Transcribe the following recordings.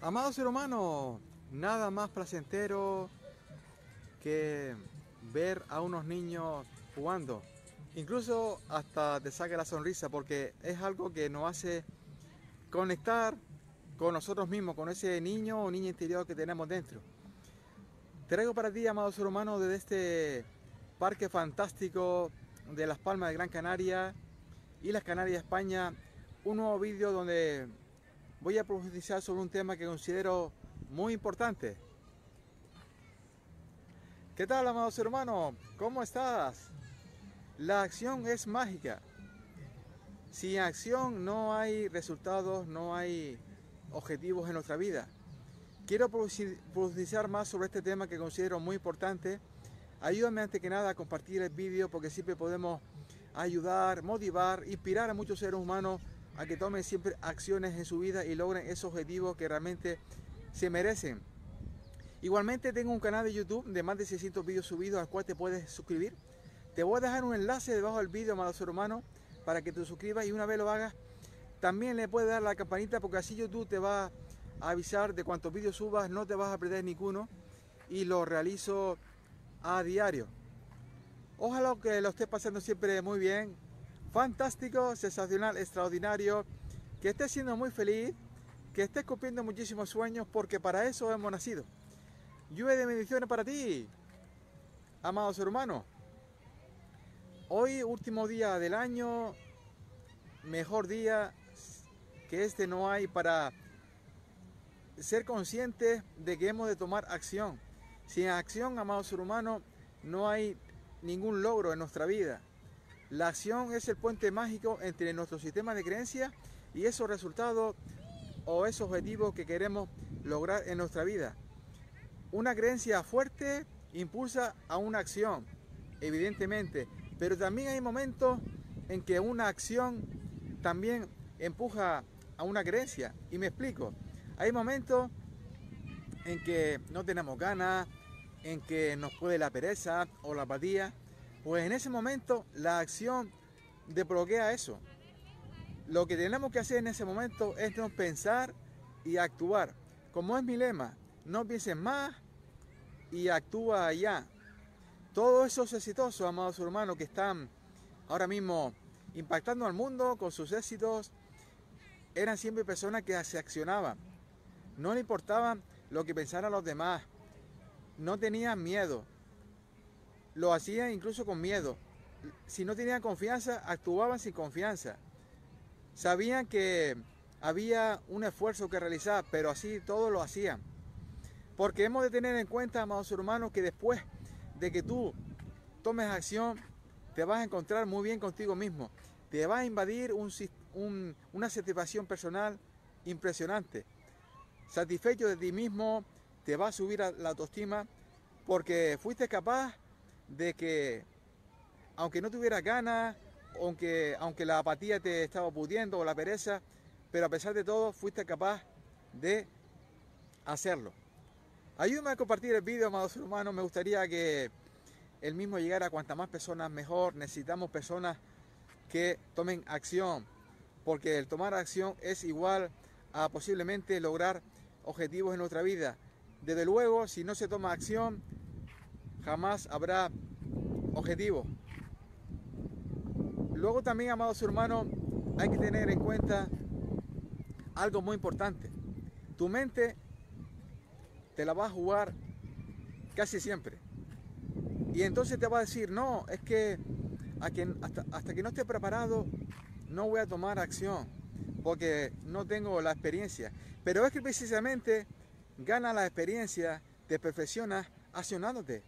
Amado ser humano, nada más placentero que ver a unos niños jugando. Incluso hasta te saca la sonrisa porque es algo que nos hace conectar con nosotros mismos, con ese niño o niña interior que tenemos dentro. Traigo para ti, amado ser humano, desde este parque fantástico de Las Palmas de Gran Canaria y las Canarias, España, un nuevo vídeo donde voy a profundizar sobre un tema que considero muy importante. ¿Qué tal, amado ser humano? ¿Cómo estás? La acción es mágica. Sin acción no hay resultados, no hay objetivos en nuestra vida. Quiero profundizar más sobre este tema que considero muy importante. Ayúdame antes que nada a compartir el vídeo porque siempre podemos ayudar, motivar, inspirar a muchos seres humanos a que tomen siempre acciones en su vida y logren esos objetivos que realmente se merecen. Igualmente tengo un canal de YouTube de más de 600 vídeos subidos al cual te puedes suscribir. Te voy a dejar un enlace debajo del vídeo, amado ser humano, para que te suscribas y una vez lo hagas, también le puedes dar la campanita porque así YouTube te va a avisar de cuántos vídeos subas, no te vas a perder ninguno y lo realizo a diario. Ojalá que lo estés pasando siempre muy bien, fantástico, sensacional, extraordinario, que estés siendo muy feliz, que estés cumpliendo muchísimos sueños, porque para eso hemos nacido. Lluvia de bendiciones para ti, amado ser humano. Hoy, último día del año, mejor día que este no hay para ser conscientes de que hemos de tomar acción. Sin acción, amado ser humano, no hay ningún logro en nuestra vida. La acción es el puente mágico entre nuestro sistema de creencias y esos resultados o esos objetivos que queremos lograr en nuestra vida. Una creencia fuerte impulsa a una acción, evidentemente, pero también hay momentos en que una acción también empuja a una creencia. Y me explico. Hay momentos en que no tenemos ganas, en que nos puede la pereza o la apatía, pues en ese momento la acción desbloquea eso. Lo que tenemos que hacer en ese momento es no pensar y actuar. Como es mi lema, no pienses más y actúa ya. Todos esos exitosos, amados hermanos, que están ahora mismo impactando al mundo con sus éxitos, eran siempre personas que se accionaban. No le importaba lo que pensaran los demás. No tenían miedo lo hacían incluso con miedo. Si no tenían confianza, actuaban sin confianza. Sabían que había un esfuerzo que realizar, pero así todo lo hacían. Porque hemos de tener en cuenta, amados hermanos, que después de que tú tomes acción, te vas a encontrar muy bien contigo mismo. Te va a invadir una satisfacción personal impresionante. Satisfecho de ti mismo, te va a subir la autoestima porque fuiste capaz de que aunque no tuvieras ganas, aunque, aunque la apatía te estaba pudiendo o la pereza, pero a pesar de todo fuiste capaz de hacerlo. Ayúdame a compartir el vídeo, amado ser humano. Me gustaría que el mismo llegara a cuantas más personas mejor. Necesitamos personas que tomen acción, porque el tomar acción es igual a posiblemente lograr objetivos en nuestra vida. Desde luego, si no se toma acción, jamás habrá objetivo. Luego también, amados hermanos, hay que tener en cuenta algo muy importante. Tu mente te la va a jugar casi siempre. Y entonces te va a decir, no, es que hasta, hasta que no esté preparado, no voy a tomar acción, porque no tengo la experiencia. Pero es que precisamente gana la experiencia, te perfeccionas accionándote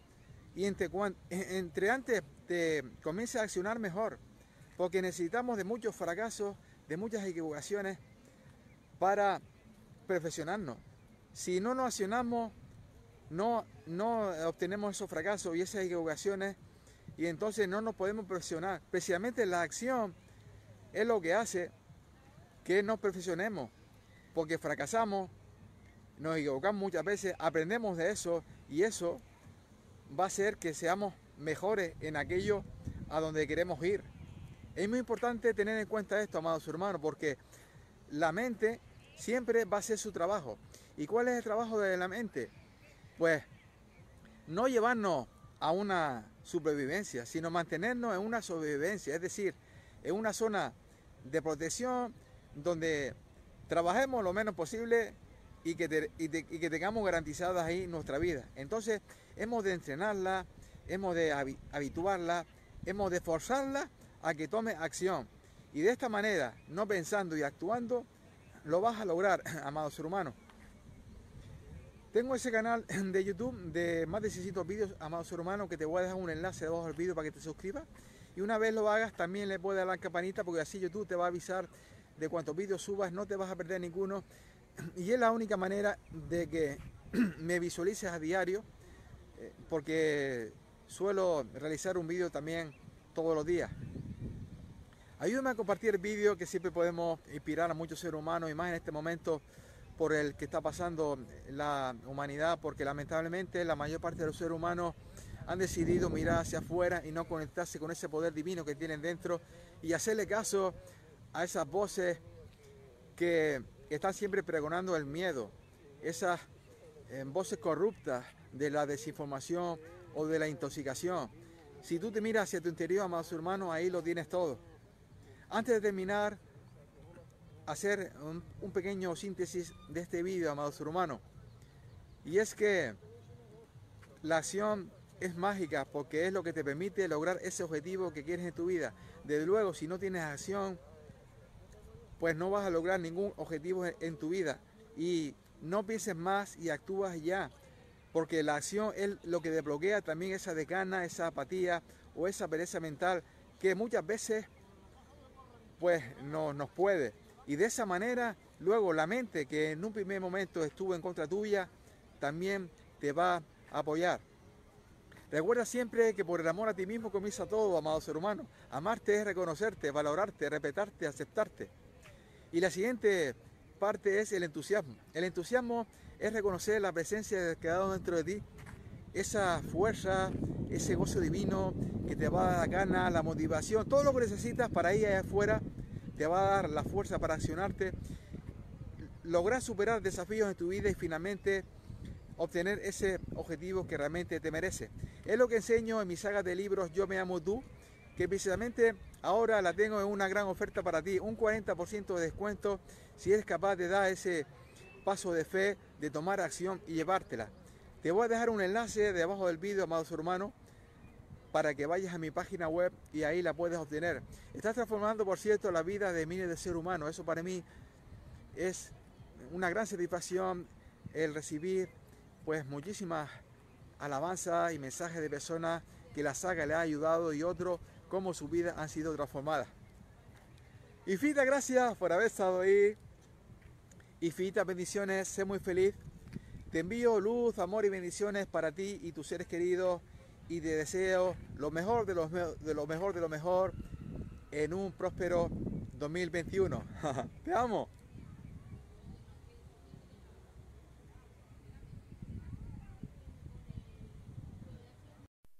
y entre, entre antes te a accionar mejor, porque necesitamos de muchos fracasos, de muchas equivocaciones para perfeccionarnos. Si no nos accionamos, no, no obtenemos esos fracasos y esas equivocaciones y entonces no nos podemos perfeccionar. Precisamente la acción es lo que hace que nos perfeccionemos, porque fracasamos, nos equivocamos muchas veces, aprendemos de eso y eso va a ser que seamos mejores en aquello a donde queremos ir. Es muy importante tener en cuenta esto, amados hermanos, porque la mente siempre va a ser su trabajo. ¿Y cuál es el trabajo de la mente? Pues no llevarnos a una supervivencia, sino mantenernos en una sobrevivencia, es decir, en una zona de protección donde trabajemos lo menos posible y que, y que tengamos garantizadas ahí nuestra vida. Entonces, hemos de entrenarla, hemos de habituarla, hemos de forzarla a que tome acción. Y de esta manera, no pensando y actuando, lo vas a lograr, amado ser humano. Tengo ese canal de YouTube de más de 600 vídeos, amado ser humano, que te voy a dejar un enlace debajo del vídeo para que te suscribas. Y una vez lo hagas, también le puedes dar la campanita porque así YouTube te va a avisar de cuántos vídeos subas, no te vas a perder ninguno. Y es la única manera de que me visualices a diario, eh, porque suelo realizar un vídeo también todos los días. Ayúdame a compartir el vídeo que siempre podemos inspirar a muchos seres humanos y más en este momento por el que está pasando la humanidad, porque lamentablemente la mayor parte de los seres humanos han decidido mirar hacia afuera y no conectarse con ese poder divino que tienen dentro y hacerle caso a esas voces que están siempre pregonando el miedo, esas eh, voces corruptas de la desinformación o de la intoxicación. Si tú te miras hacia tu interior, amados hermanos, ahí lo tienes todo. Antes de terminar, hacer un, pequeño síntesis de este vídeo, amado ser humano. Y es que la acción es mágica porque es lo que te permite lograr ese objetivo que quieres en tu vida. Desde luego, si no tienes acción, pues no vas a lograr ningún objetivo en tu vida. Y no pienses más y actúas ya. Porque la acción es lo que desbloquea también esa decana, esa apatía o esa pereza mental que muchas veces pues no nos puede. Y de esa manera, luego la mente que en un primer momento estuvo en contra tuya, también te va a apoyar. Recuerda siempre que por el amor a ti mismo comienza todo, amado ser humano. Amarte es reconocerte, valorarte, respetarte, aceptarte. Y la siguiente parte es el entusiasmo. El entusiasmo es reconocer la presencia de quedado dentro de ti, esa fuerza, ese gozo divino que te va a dar gana, la motivación, todo lo que necesitas para ir allá afuera te va a dar la fuerza para accionarte, lograr superar desafíos en tu vida y finalmente obtener ese objetivo que realmente te merece. Es lo que enseño en mi saga de libros Yo me amo tú, que precisamente ahora la tengo en una gran oferta para ti, un 40% de descuento si eres capaz de dar ese paso de fe, de tomar acción y llevártela. Te voy a dejar un enlace debajo del vídeo, amados hermanos, para que vayas a mi página web y ahí la puedes obtener. Estás transformando, por cierto, la vida de miles de seres humanos. Eso para mí es una gran satisfacción el recibir pues muchísimas alabanzas y mensajes de personas que la saga le ha ayudado y otros cómo su vida han sido transformadas. Infinitas gracias por haber estado ahí. Infinitas bendiciones, sé muy feliz. Te envío luz, amor y bendiciones para ti y tus seres queridos y te deseo lo mejor de lo, de lo mejor de lo mejor en un próspero 2021. Te amo.